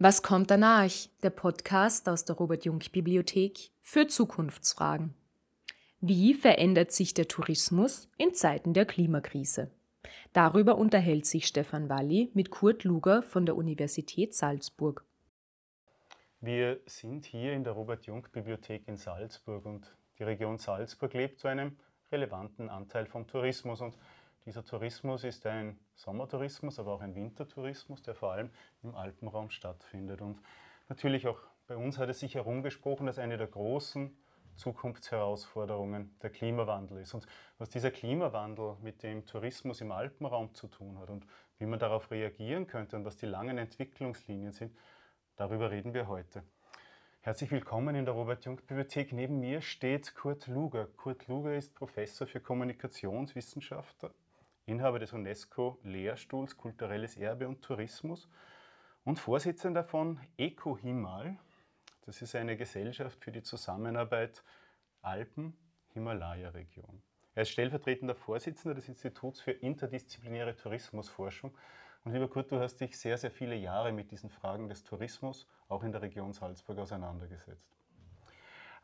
Was kommt danach? Der Podcast aus der Robert Jung Bibliothek für Zukunftsfragen. Wie verändert sich der Tourismus in Zeiten der Klimakrise? Darüber unterhält sich Stefan Walli mit Kurt Luger von der Universität Salzburg. Wir sind hier in der Robert Jung Bibliothek in Salzburg und die Region Salzburg lebt zu einem relevanten Anteil vom Tourismus und dieser Tourismus ist ein Sommertourismus, aber auch ein Wintertourismus, der vor allem im Alpenraum stattfindet. Und natürlich auch bei uns hat es sich herumgesprochen, dass eine der großen Zukunftsherausforderungen der Klimawandel ist. Und was dieser Klimawandel mit dem Tourismus im Alpenraum zu tun hat und wie man darauf reagieren könnte und was die langen Entwicklungslinien sind, darüber reden wir heute. Herzlich willkommen in der Robert-Jung-Bibliothek. Neben mir steht Kurt Luger. Kurt Luger ist Professor für Kommunikationswissenschaft, Inhaber des UNESCO-Lehrstuhls Kulturelles Erbe und Tourismus und Vorsitzender von EcoHimal. Das ist eine Gesellschaft für die Zusammenarbeit Alpen-Himalaya-Region. Er ist stellvertretender Vorsitzender des Instituts für interdisziplinäre Tourismusforschung. Und lieber Kurt, du hast dich sehr, sehr viele Jahre mit diesen Fragen des Tourismus auch in der Region Salzburg auseinandergesetzt.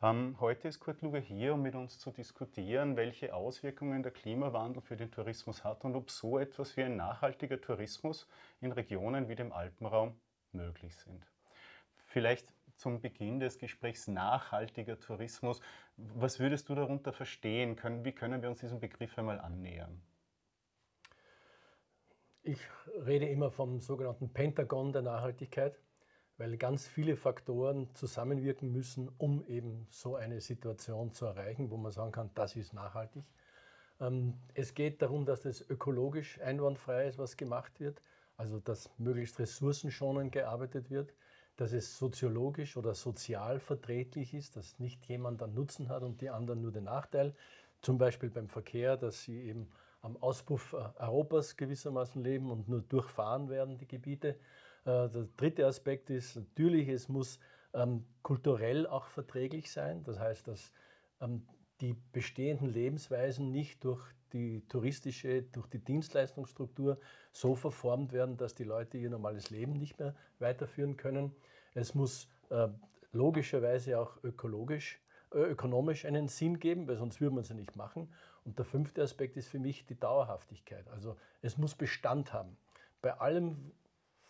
Ähm, heute ist Kurt Luger hier, um mit uns zu diskutieren, welche Auswirkungen der Klimawandel für den Tourismus hat und ob so etwas wie ein nachhaltiger Tourismus in Regionen wie dem Alpenraum möglich sind. Vielleicht zum Beginn des Gesprächs nachhaltiger Tourismus. Was würdest du darunter verstehen? Wie können wir uns diesem Begriff einmal annähern? Ich rede immer vom sogenannten Pentagon der Nachhaltigkeit, weil ganz viele Faktoren zusammenwirken müssen, um eben so eine Situation zu erreichen, wo man sagen kann, das ist nachhaltig. Ähm, es geht darum, dass das ökologisch einwandfrei ist, was gemacht wird, also dass möglichst ressourcenschonend gearbeitet wird dass es soziologisch oder sozial verträglich ist, dass nicht jemand einen Nutzen hat und die anderen nur den Nachteil. Zum Beispiel beim Verkehr, dass sie eben am Auspuff äh, Europas gewissermaßen leben und nur durchfahren werden, die Gebiete. Äh, der dritte Aspekt ist natürlich, es muss ähm, kulturell auch verträglich sein. Das heißt, dass ähm, die bestehenden Lebensweisen nicht durch die touristische, durch die Dienstleistungsstruktur so verformt werden, dass die Leute ihr normales Leben nicht mehr weiterführen können. Es muss äh, logischerweise auch ökologisch, äh, ökonomisch einen Sinn geben, weil sonst würde man sie nicht machen. Und der fünfte Aspekt ist für mich die Dauerhaftigkeit. Also es muss Bestand haben. Bei allem,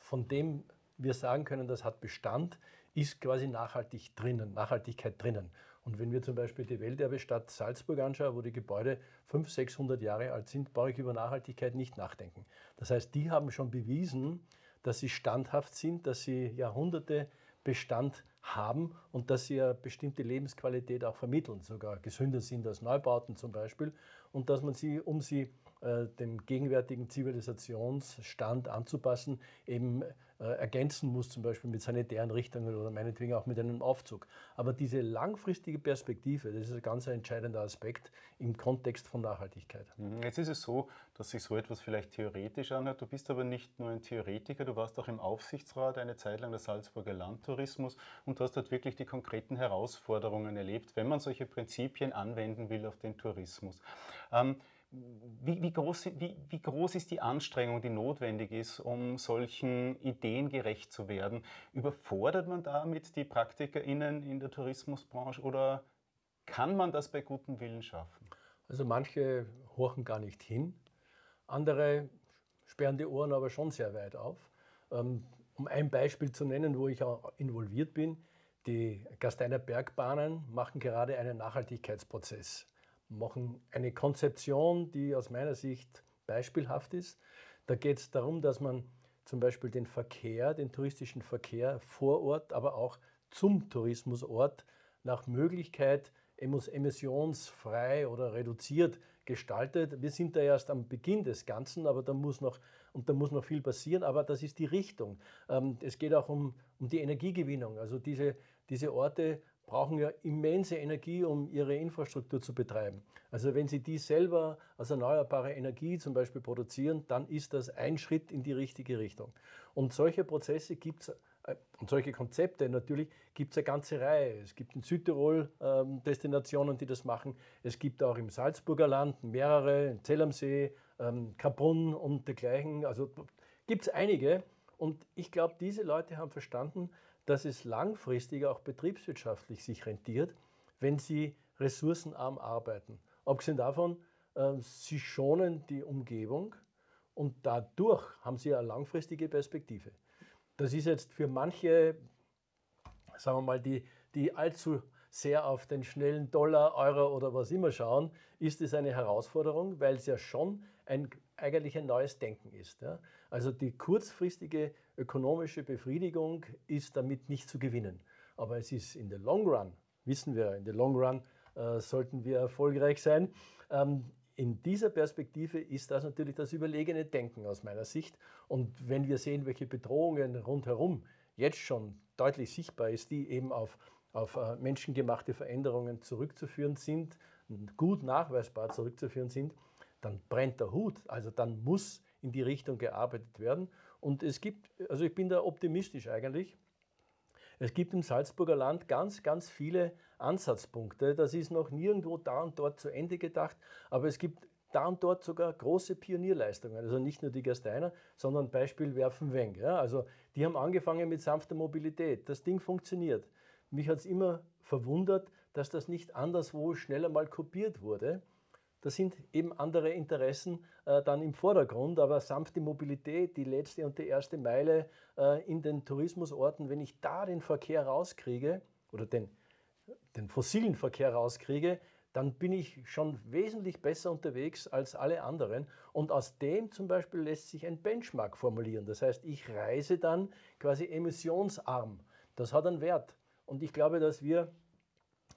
von dem wir sagen können, das hat Bestand, ist quasi nachhaltig drinnen, Nachhaltigkeit drinnen. Und wenn wir zum Beispiel die Welterbestadt Salzburg anschauen, wo die Gebäude 500, 600 Jahre alt sind, brauche ich über Nachhaltigkeit nicht nachdenken. Das heißt, die haben schon bewiesen, dass sie standhaft sind, dass sie Jahrhunderte Bestand haben und dass sie eine bestimmte Lebensqualität auch vermitteln, sogar gesünder sind als Neubauten zum Beispiel, und dass man sie, um sie äh, dem gegenwärtigen Zivilisationsstand anzupassen, eben äh, ergänzen muss, zum Beispiel mit sanitären Richtungen oder meinetwegen auch mit einem Aufzug. Aber diese langfristige Perspektive, das ist ein ganz entscheidender Aspekt im Kontext von Nachhaltigkeit. Mhm. Jetzt ist es so, dass sich so etwas vielleicht theoretisch anhört. Du bist aber nicht nur ein Theoretiker, du warst auch im Aufsichtsrat eine Zeit lang des Salzburger Landtourismus und hast dort wirklich die konkreten Herausforderungen erlebt, wenn man solche Prinzipien anwenden will auf den Tourismus. Ähm, wie, wie, groß, wie, wie, groß, ist die Anstrengung, die notwendig ist, um solchen Ideen gerecht zu werden? Überfordert man damit die PraktikerInnen in der Tourismusbranche oder kann man das bei gutem Willen schaffen? Also manche horchen gar nicht hin, andere sperren die Ohren aber schon sehr weit auf. Ähm, um ein Beispiel zu nennen, wo ich auch involviert bin, die Gasteiner Bergbahnen machen gerade einen Nachhaltigkeitsprozess machen eine Konzeption, die aus meiner Sicht beispielhaft ist. Da geht es darum, dass man zum Beispiel den Verkehr, den touristischen Verkehr vor Ort, aber auch zum Tourismusort nach Möglichkeit emissionsfrei oder reduziert gestaltet. Wir sind da erst am Beginn des Ganzen, aber da muss noch, und da muss noch viel passieren, aber das ist die Richtung. Ähm, es geht auch um, um die Energiegewinnung. Also diese, diese Orte brauchen ja immense Energie, um ihre Infrastruktur zu betreiben. Also wenn Sie die selber aus erneuerbarer Energie zum Beispiel produzieren, dann ist das ein Schritt in die richtige Richtung. Und solche Prozesse gibt es äh, und solche Konzepte natürlich gibt es eine ganze Reihe. Es gibt in Südtirol ähm, Destinationen, die das machen. Es gibt auch im Salzburger Land mehrere, in Zell am See, ähm, Kaprun und dergleichen. Also gibt es einige. Und ich glaube, diese Leute haben verstanden, dass es langfristig auch betriebswirtschaftlich sich rentiert, wenn sie ressourcenarm arbeiten. Abgesehen davon, äh, sie schonen die Umgebung und dadurch haben sie eine langfristige Perspektive. Das ist jetzt für manche, sagen wir mal, die, die allzu sehr auf den schnellen Dollar, Euro oder was immer schauen, ist es eine Herausforderung, weil es ja schon ein, eigentlich ein neues Denken ist. Ja? Also die kurzfristige ökonomische Befriedigung ist damit nicht zu gewinnen. Aber es ist in der Long Run, wissen wir, in der Long Run äh, sollten wir erfolgreich sein. Ähm, in dieser Perspektive ist das natürlich das überlegene Denken aus meiner Sicht. Und wenn wir sehen, welche Bedrohungen rundherum jetzt schon deutlich sichtbar ist, die eben auf, auf äh, menschengemachte Veränderungen zurückzuführen sind, gut nachweisbar zurückzuführen sind, dann brennt der Hut. Also dann muss in die Richtung gearbeitet werden. Und es gibt, also ich bin da optimistisch eigentlich. Es gibt im Salzburger Land ganz, ganz viele Ansatzpunkte. Das ist noch nirgendwo da und dort zu Ende gedacht, aber es gibt da und dort sogar große Pionierleistungen. Also nicht nur die Gersteiner, sondern Beispiel Werfenweng. Ja, also die haben angefangen mit sanfter Mobilität. Das Ding funktioniert. Mich hat es immer verwundert, dass das nicht anderswo schneller mal kopiert wurde. Da sind eben andere Interessen äh, dann im Vordergrund, aber sanfte Mobilität, die letzte und die erste Meile äh, in den Tourismusorten, wenn ich da den Verkehr rauskriege oder den, den fossilen Verkehr rauskriege, dann bin ich schon wesentlich besser unterwegs als alle anderen. Und aus dem zum Beispiel lässt sich ein Benchmark formulieren. Das heißt, ich reise dann quasi emissionsarm. Das hat einen Wert. Und ich glaube, dass wir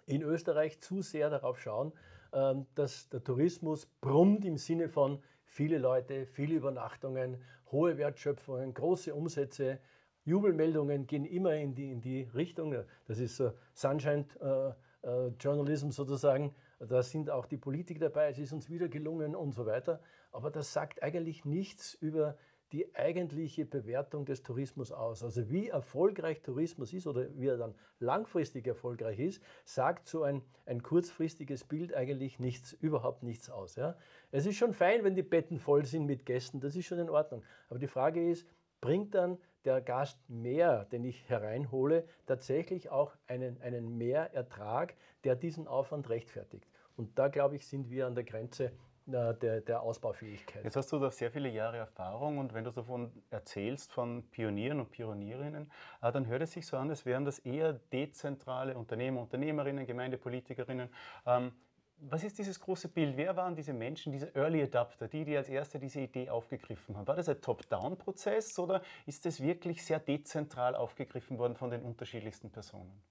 in Österreich zu sehr darauf schauen, ähm, dass der Tourismus brummt im Sinne von viele Leute, viele Übernachtungen, hohe Wertschöpfungen, große Umsätze. Jubelmeldungen gehen immer in die, in die Richtung. Das ist so Sunshine äh, äh, Journalism sozusagen. Da sind auch die Politiker dabei, es ist uns wieder gelungen und so weiter. Aber das sagt eigentlich nichts über die eigentliche Bewertung des Tourismus aus. Also wie erfolgreich Tourismus ist oder wie er dann langfristig erfolgreich ist, sagt so ein, ein kurzfristiges Bild eigentlich nichts, überhaupt nichts aus. Ja? Es ist schon fein, wenn die Betten voll sind mit Gästen, das ist schon in Ordnung. Aber die Frage ist, bringt dann der Gast mehr, den ich hereinhole, tatsächlich auch einen, einen Mehrertrag, der diesen Aufwand rechtfertigt? Und da, glaube ich, sind wir an der Grenze der, der Ausbaufähigkeit. Jetzt hast du da sehr viele Jahre Erfahrung und wenn du davon erzählst, von Pionieren und Pionierinnen, äh, dann hört es sich so an, als wären das eher dezentrale Unternehmer, Unternehmerinnen, Gemeindepolitikerinnen. Ähm, was ist dieses große Bild? Wer waren diese Menschen, diese Early Adapter, die, die als erste diese Idee aufgegriffen haben? War das ein Top-Down-Prozess oder ist das wirklich sehr dezentral aufgegriffen worden von den unterschiedlichsten Personen?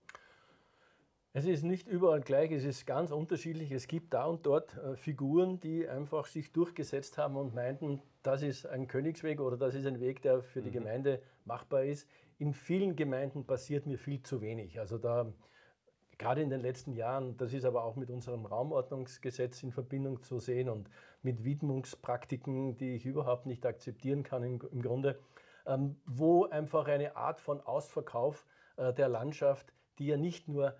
Es ist nicht überall gleich, es ist ganz unterschiedlich. Es gibt da und dort äh, Figuren, die einfach sich durchgesetzt haben und meinten, das ist ein Königsweg oder das ist ein Weg, der für die mhm. Gemeinde machbar ist. In vielen Gemeinden passiert mir viel zu wenig. Also da, gerade in den letzten Jahren, das ist aber auch mit unserem Raumordnungsgesetz in Verbindung zu sehen und mit Widmungspraktiken, die ich überhaupt nicht akzeptieren kann im, Grunde, ähm, wo einfach eine Art von Ausverkauf äh, der Landschaft, die ja nicht nur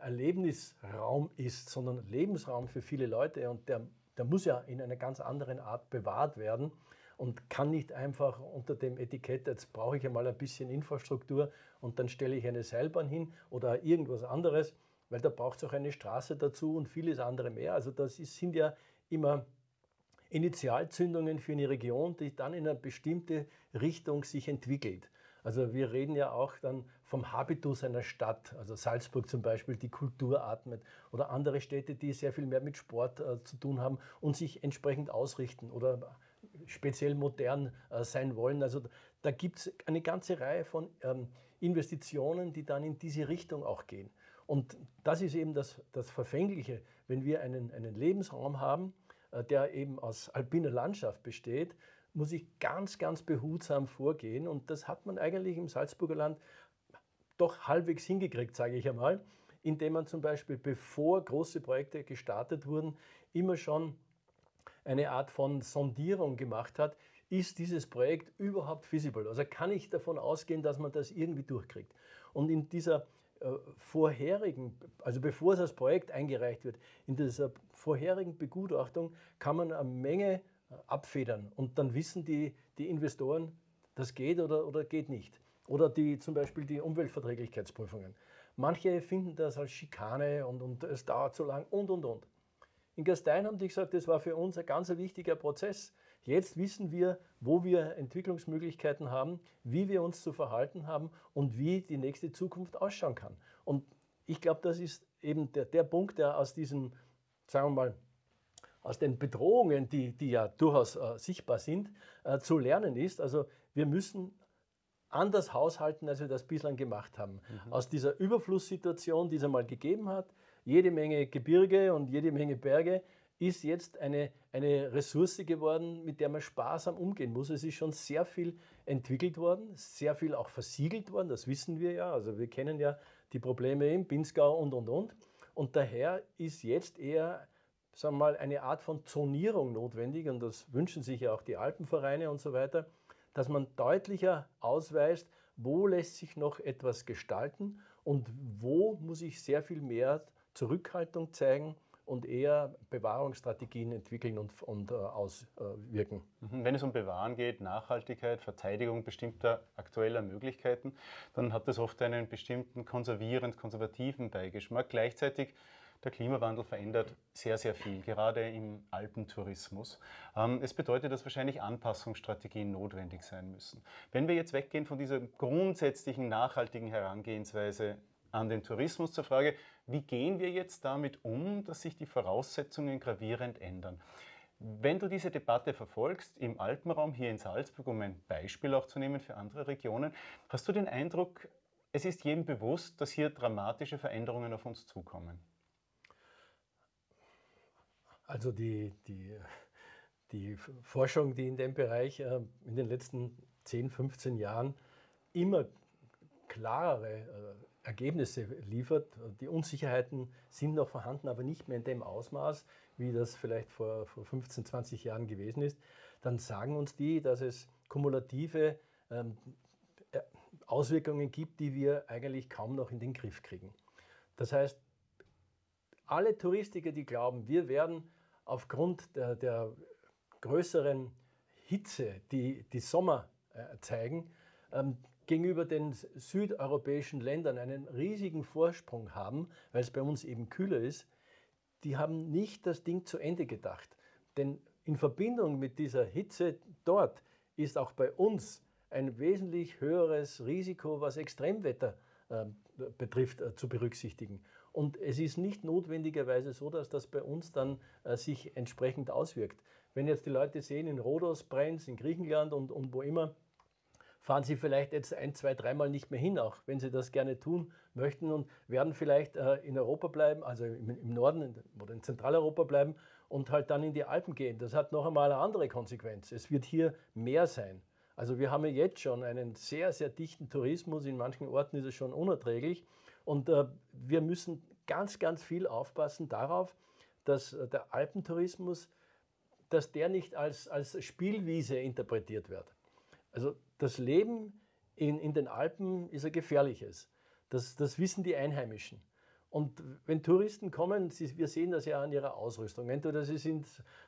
Erlebnisraum ist, sondern Lebensraum für viele Leute und der, der muss ja in einer ganz anderen Art bewahrt werden und kann nicht einfach unter dem Etikett, jetzt brauche ich einmal ein bisschen Infrastruktur und dann stelle ich eine Seilbahn hin oder irgendwas anderes, weil da braucht es auch eine Straße dazu und vieles andere mehr. Also das ist, sind ja immer Initialzündungen für eine Region, die dann in eine bestimmte Richtung sich entwickelt. Also wir reden ja auch dann vom Habitus einer Stadt, also Salzburg zum Beispiel, die Kultur atmet oder andere Städte, die sehr viel mehr mit Sport äh, zu tun haben und sich entsprechend ausrichten oder speziell modern äh, sein wollen. Also da gibt es eine ganze Reihe von ähm, Investitionen, die dann in diese Richtung auch gehen. Und das ist eben das, das Verfängliche, wenn wir einen, einen Lebensraum haben, äh, der eben aus alpiner Landschaft besteht, muss ich ganz, ganz behutsam vorgehen. Und das hat man eigentlich im Salzburger Land doch halbwegs hingekriegt, sage ich einmal, indem man zum Beispiel, bevor große Projekte gestartet wurden, immer schon eine Art von Sondierung gemacht hat. Ist dieses Projekt überhaupt feasible? Also kann ich davon ausgehen, dass man das irgendwie durchkriegt? Und in dieser äh, vorherigen, also bevor das Projekt eingereicht wird, in dieser vorherigen Begutachtung kann man eine Menge abfedern. Und dann wissen die, die Investoren, das geht oder, oder geht nicht. Oder die, zum Beispiel die Umweltverträglichkeitsprüfungen. Manche finden das als Schikane und, und es dauert zu lang und, und, und. In Gastein haben die gesagt, das war für uns ein ganz wichtiger Prozess. Jetzt wissen wir, wo wir Entwicklungsmöglichkeiten haben, wie wir uns zu verhalten haben und wie die nächste Zukunft ausschauen kann. Und ich glaube, das ist eben der, der Punkt, der aus diesem, sagen wir mal, aus den Bedrohungen, die, die ja durchaus äh, sichtbar sind, äh, zu lernen ist. Also wir müssen anders haushalten, als wir das bislang gemacht haben. Mhm. Aus dieser Überflusssituation, die es einmal gegeben hat, jede Menge Gebirge und jede Menge Berge, ist jetzt eine, eine Ressource geworden, mit der man sparsam umgehen muss. Es ist schon sehr viel entwickelt worden, sehr viel auch versiegelt worden, das wissen wir ja. Also wir kennen ja die Probleme im Pinzgau und, und, und. Und daher ist jetzt eher sagen wir mal, eine Art von Zonierung notwendig und das wünschen sich ja auch die Alpenvereine und so weiter, dass man deutlicher ausweist, wo lässt sich noch etwas gestalten und wo muss ich sehr viel mehr Zurückhaltung zeigen und eher Bewahrungsstrategien entwickeln und, und äh, auswirken. Mhm. Wenn es um Bewahren geht, Nachhaltigkeit, Verteidigung bestimmter aktueller Möglichkeiten, dann hat das oft einen bestimmten konservierend konservativen Beigeschmack. Gleichzeitig der Klimawandel verändert sehr, sehr viel, gerade im Alpentourismus. Ähm, es bedeutet, dass wahrscheinlich Anpassungsstrategien notwendig sein müssen. Wenn wir jetzt weggehen von dieser grundsätzlichen nachhaltigen Herangehensweise an den Tourismus zur Frage, wie gehen wir jetzt damit um, dass sich die Voraussetzungen gravierend ändern? Wenn du diese Debatte verfolgst im Alpenraum hier in Salzburg, um ein Beispiel auch zu nehmen für andere Regionen, hast du den Eindruck, es ist jedem bewusst, dass hier dramatische Veränderungen auf uns zukommen? Also die, die, die Forschung, die in dem Bereich äh, in den letzten 10, 15 Jahren immer klarere äh, Ergebnisse liefert. Die Unsicherheiten sind noch vorhanden, aber nicht mehr in dem Ausmaß, wie das vielleicht vor, vor 15, 20 Jahren gewesen ist. Dann sagen uns die, dass es kumulative ähm, äh, Auswirkungen gibt, die wir eigentlich kaum noch in den Griff kriegen. Das heißt, alle Touristiker, die glauben, wir werden aufgrund der, der größeren Hitze, die die Sommer äh, zeigen, ähm, gegenüber den südeuropäischen Ländern einen riesigen Vorsprung haben, weil es bei uns eben kühler ist, die haben nicht das Ding zu Ende gedacht. Denn in Verbindung mit dieser Hitze dort ist auch bei uns ein wesentlich höheres Risiko, was Extremwetter äh, betrifft, äh, zu berücksichtigen. Und es ist nicht notwendigerweise so, dass das bei uns dann äh, sich entsprechend auswirkt. Wenn jetzt die Leute sehen, in Rhodos brennt in Griechenland und, und wo immer, fahren sie vielleicht jetzt ein, zwei, dreimal nicht mehr hin, auch wenn sie das gerne tun möchten und werden vielleicht äh, in Europa bleiben, also im, im Norden oder in Zentraleuropa bleiben und halt dann in die Alpen gehen. Das hat noch einmal eine andere Konsequenz. Es wird hier mehr sein. Also wir haben ja jetzt schon einen sehr, sehr dichten Tourismus. In manchen Orten ist es schon unerträglich. Und äh, wir müssen ganz, ganz viel aufpassen darauf, dass äh, der Alpentourismus, dass der nicht als, als Spielwiese interpretiert wird. Also das Leben in, in den Alpen ist ein gefährliches. Das, das wissen die Einheimischen. Und wenn Touristen kommen, sie, wir sehen das ja an ihrer Ausrüstung. Entweder sie sind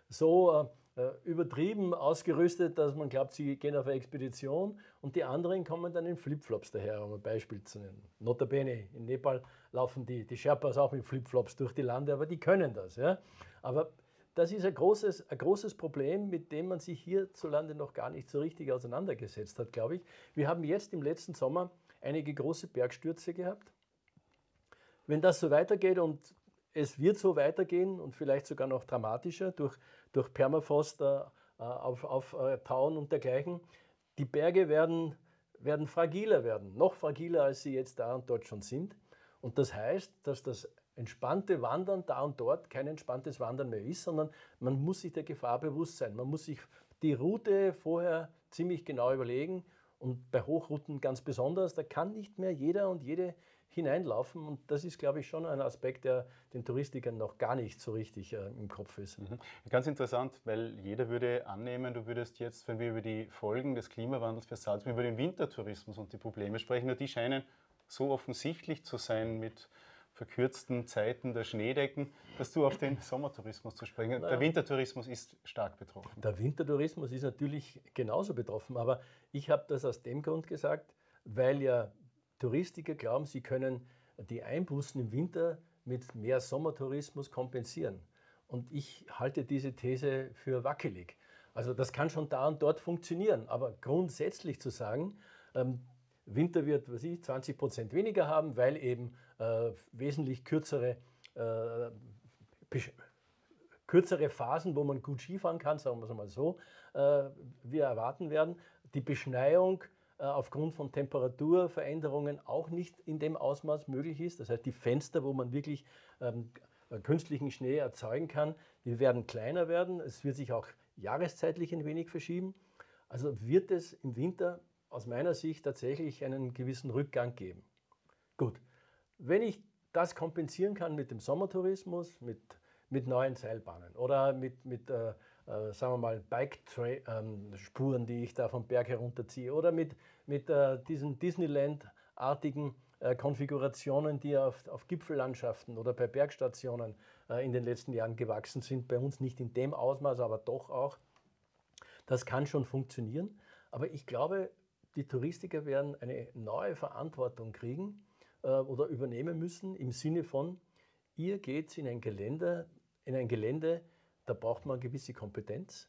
so äh, übertrieben ausgerüstet, dass man glaubt, sie gehen auf eine Expedition und die anderen kommen dann in Flipflops daher, um ein Beispiel zu nennen. Notabene, in Nepal laufen die, die Sherpas auch mit Flipflops durch die Lande, aber die können das. Ja? Aber das ist ein großes, ein großes Problem, mit dem man sich hierzulande noch gar nicht so richtig auseinandergesetzt hat, glaube ich. Wir haben jetzt im letzten Sommer einige große Bergstürze gehabt. Wenn das so weitergeht und es wird so weitergehen und vielleicht sogar noch dramatischer durch, durch Permafrost äh, auf, auf äh, Tauen und dergleichen. Die Berge werden, werden fragiler werden, noch fragiler, als sie jetzt da und dort schon sind. Und das heißt, dass das entspannte Wandern da und dort kein entspanntes Wandern mehr ist, sondern man muss sich der Gefahr bewusst sein. Man muss sich die Route vorher ziemlich genau überlegen und bei Hochrouten ganz besonders. Da kann nicht mehr jeder und jede hineinlaufen. Und das ist, glaube ich, schon ein Aspekt, der den Touristikern noch gar nicht so richtig äh, im Kopf ist. Mhm. Ganz interessant, weil jeder würde annehmen, du würdest jetzt, wenn wir über die Folgen des Klimawandels für Salzburg, über den Wintertourismus und die Probleme sprechen, nur die scheinen so offensichtlich zu sein mit verkürzten Zeiten der Schneedecken, dass du auf den Sommertourismus zu sprechen. Der Wintertourismus ist stark betroffen. Der Wintertourismus ist natürlich genauso betroffen, aber ich habe das aus dem Grund gesagt, weil ja Touristiker glauben, sie können die Einbußen im Winter mit mehr Sommertourismus kompensieren. Und ich halte diese These für wackelig. Also das kann schon da und dort funktionieren, aber grundsätzlich zu sagen, ähm, Winter wird was ich, 20 Prozent weniger haben, weil eben äh, wesentlich kürzere, äh, kürzere Phasen, wo man gut Skifahren kann, sagen wir es mal so, äh, wir erwarten werden. Die Beschneiung aufgrund von Temperaturveränderungen auch nicht in dem Ausmaß möglich ist. Das heißt, die Fenster, wo man wirklich ähm, künstlichen Schnee erzeugen kann, die werden kleiner werden. Es wird sich auch jahreszeitlich ein wenig verschieben. Also wird es im Winter aus meiner Sicht tatsächlich einen gewissen Rückgang geben. Gut, wenn ich das kompensieren kann mit dem Sommertourismus, mit, mit neuen Seilbahnen oder mit, mit äh, äh, sagen wir mal, Bike-Spuren, ähm, die ich da vom Berg herunterziehe oder mit, mit äh, diesen Disneyland-artigen äh, Konfigurationen, die auf, auf Gipfellandschaften oder bei Bergstationen äh, in den letzten Jahren gewachsen sind. Bei uns nicht in dem Ausmaß, aber doch auch. Das kann schon funktionieren. Aber ich glaube, die Touristiker werden eine neue Verantwortung kriegen äh, oder übernehmen müssen im Sinne von, ihr geht in ein Gelände, in ein Gelände, da braucht man eine gewisse Kompetenz.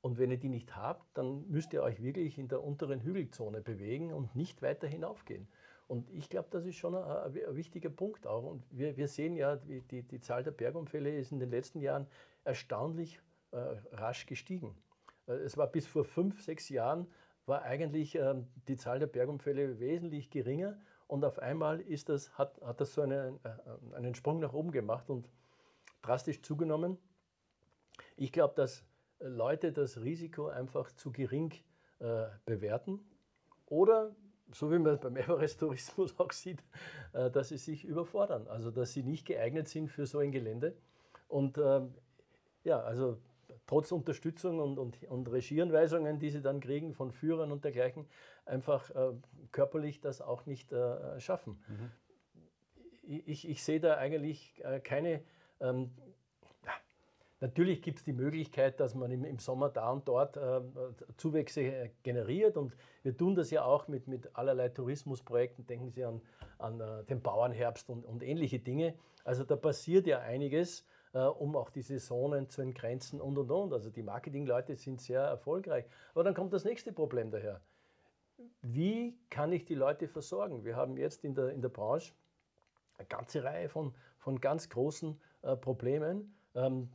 Und wenn ihr die nicht habt, dann müsst ihr euch wirklich in der unteren Hügelzone bewegen und nicht weiter hinaufgehen. Und ich glaube, das ist schon ein, ein, wichtiger Punkt auch. Und wir, wir sehen ja, die, die Zahl der Bergunfälle ist in den letzten Jahren erstaunlich äh, rasch gestiegen. Äh, es war bis vor fünf, sechs Jahren war eigentlich ähm, die Zahl der Bergunfälle wesentlich geringer und auf einmal ist das, hat, hat das so einen, äh, einen Sprung nach oben gemacht und drastisch zugenommen. Ich glaube, dass Leute das Risiko einfach zu gering äh, bewerten oder, so wie man beim Everest-Tourismus auch sieht, äh, dass sie sich überfordern, also dass sie nicht geeignet sind für so ein Gelände. Und ähm, ja, also trotz Unterstützung und, und, und Regieanweisungen, die sie dann kriegen von Führern und dergleichen, einfach äh, körperlich das auch nicht äh, schaffen. Mhm. Ich, ich, sehe da eigentlich äh, keine. Ähm, natürlich gibt es die Möglichkeit, dass man im, im Sommer da und dort äh, Zuwächse generiert und wir tun das ja auch mit, mit allerlei Tourismusprojekten. Denken Sie an, an äh, den Bauernherbst und, und ähnliche Dinge. Also da passiert ja einiges äh, um auch die Saisonen zu entgrenzen und und und. Also die Marketingleute sind sehr erfolgreich. Aber dann kommt das nächste Problem daher. Wie kann ich die Leute versorgen? Wir haben jetzt in der, in der Branche eine ganze Reihe von, von ganz großen äh, Problemen. Ähm,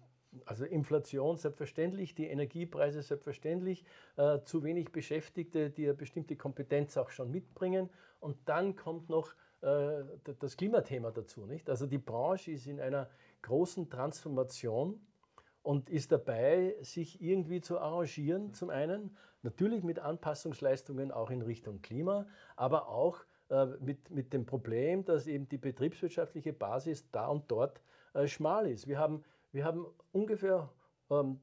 also Inflation selbstverständlich, die Energiepreise selbstverständlich, äh, zu wenig Beschäftigte, die eine bestimmte Kompetenz auch schon mitbringen. Und dann kommt noch äh, das Klimathema dazu. Nicht? Also die Branche ist in einer großen Transformation und ist dabei, sich irgendwie zu arrangieren. Zum einen natürlich mit Anpassungsleistungen auch in Richtung Klima, aber auch äh, mit, mit dem Problem, dass eben die betriebswirtschaftliche Basis da und dort äh, schmal ist. Wir haben, wir haben ungefähr ähm,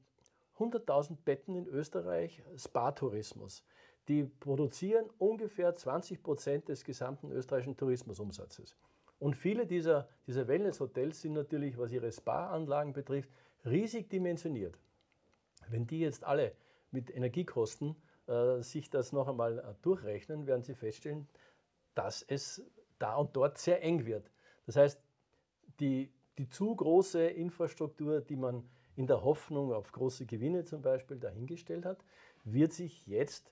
100.000 Betten in Österreich Spa-Tourismus. Die produzieren ungefähr 20 Prozent des gesamten österreichischen Tourismusumsatzes. Und viele dieser, dieser Wellness-Hotels sind natürlich, was ihre Spa-Anlagen betrifft, riesig dimensioniert. Wenn die jetzt alle mit Energiekosten äh, sich das noch einmal äh, durchrechnen, werden sie feststellen, dass es da und dort sehr eng wird. Das heißt, die, die zu große Infrastruktur, die man in der Hoffnung auf große Gewinne zum Beispiel dahingestellt hat, wird sich jetzt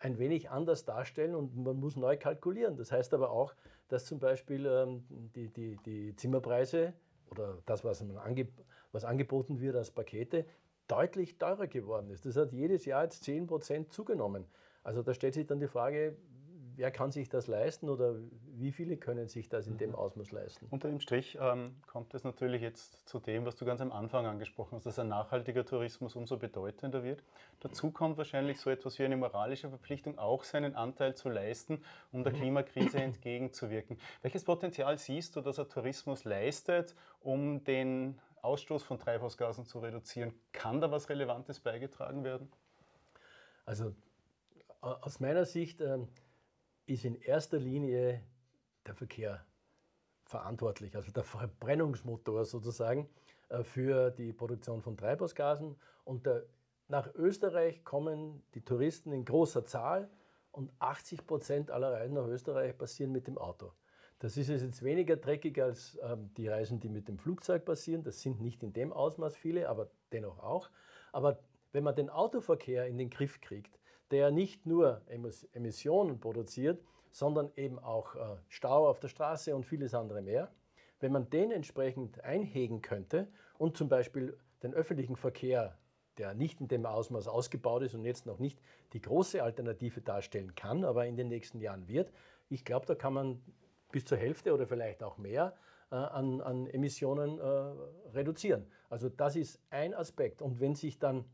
ein wenig anders darstellen und man muss neu kalkulieren. Das heißt aber auch, dass zum Beispiel ähm, die, die, die Zimmerpreise oder das, was, angeb was angeboten wird als Pakete, deutlich teurer geworden ist. Das hat jedes Jahr jetzt 10 Prozent zugenommen. Also da stellt sich dann die Frage, wer kann sich das leisten oder wie viele können sich das in dem mhm. Ausmaß leisten? Unter dem Strich ähm, kommt es natürlich jetzt zu dem, was du ganz am Anfang angesprochen hast, dass ein nachhaltiger Tourismus umso bedeutender wird. Dazu kommt wahrscheinlich so etwas wie eine moralische Verpflichtung, auch seinen Anteil zu leisten, um der mhm. Klimakrise entgegenzuwirken. Welches Potenzial siehst du, dass ein Tourismus leistet, um den Ausstoß von Treibhausgasen zu reduzieren? Kann da was Relevantes beigetragen werden? Also aus meiner Sicht ähm, ist in erster Linie der Verkehr verantwortlich, also der Verbrennungsmotor sozusagen äh, für die Produktion von Treibhausgasen. Und der, nach Österreich kommen die Touristen in großer Zahl und 80 Prozent aller Reisen nach Österreich passieren mit dem Auto. Das ist jetzt weniger dreckig als ähm, die Reisen, die mit dem Flugzeug passieren. Das sind nicht in dem Ausmaß viele, aber dennoch auch. Aber wenn man den Autoverkehr in den Griff kriegt, der nicht nur Emissionen produziert, sondern eben auch äh, Stau auf der Straße und vieles andere mehr, wenn man den entsprechend einhegen könnte und zum Beispiel den öffentlichen Verkehr, der nicht in dem Ausmaß ausgebaut ist und jetzt noch nicht die große Alternative darstellen kann, aber in den nächsten Jahren wird, ich glaube, da kann man bis zur Hälfte oder vielleicht auch mehr äh, an, an, Emissionen äh, reduzieren. Also das ist ein Aspekt. Und wenn sich dann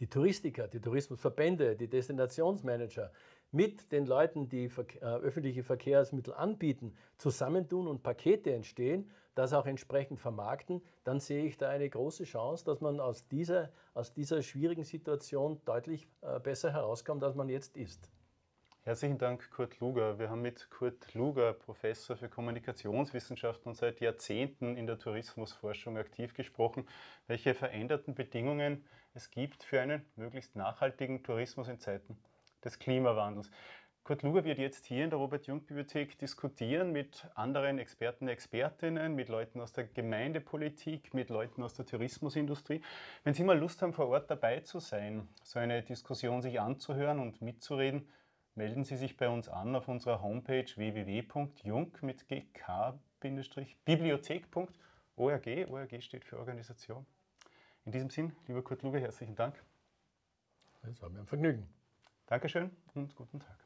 die Touristiker, die Tourismusverbände, die Destinationsmanager mit den Leuten, die äh, öffentliche Verkehrsmittel anbieten, zusammentun und Pakete entstehen, das auch entsprechend vermarkten, dann sehe ich da eine große Chance, dass man aus dieser, aus dieser schwierigen Situation deutlich äh, besser herauskommt, als man jetzt ist. Herzlichen Dank, Kurt Luger. Wir haben mit Kurt Luger, Professor für Kommunikationswissenschaften und seit Jahrzehnten in der Tourismusforschung aktiv gesprochen, welche veränderten Bedingungen es gibt für einen möglichst nachhaltigen Tourismus in Zeiten des Klimawandels. Kurt Luger wird jetzt hier in der Robert-Jung-Bibliothek diskutieren mit anderen Experten, Expertinnen, mit Leuten aus der Gemeindepolitik, mit Leuten aus der Tourismusindustrie. Wenn Sie mal Lust haben, vor Ort dabei zu sein, so eine Diskussion sich anzuhören und mitzureden, melden Sie sich bei uns an auf unserer Homepage www.jung mit gk-bibliothek.org. ORG steht für Organisation. In diesem Sinn, lieber Kurt Luger, herzlichen Dank. Es war mir ein Vergnügen. Dankeschön und guten Tag.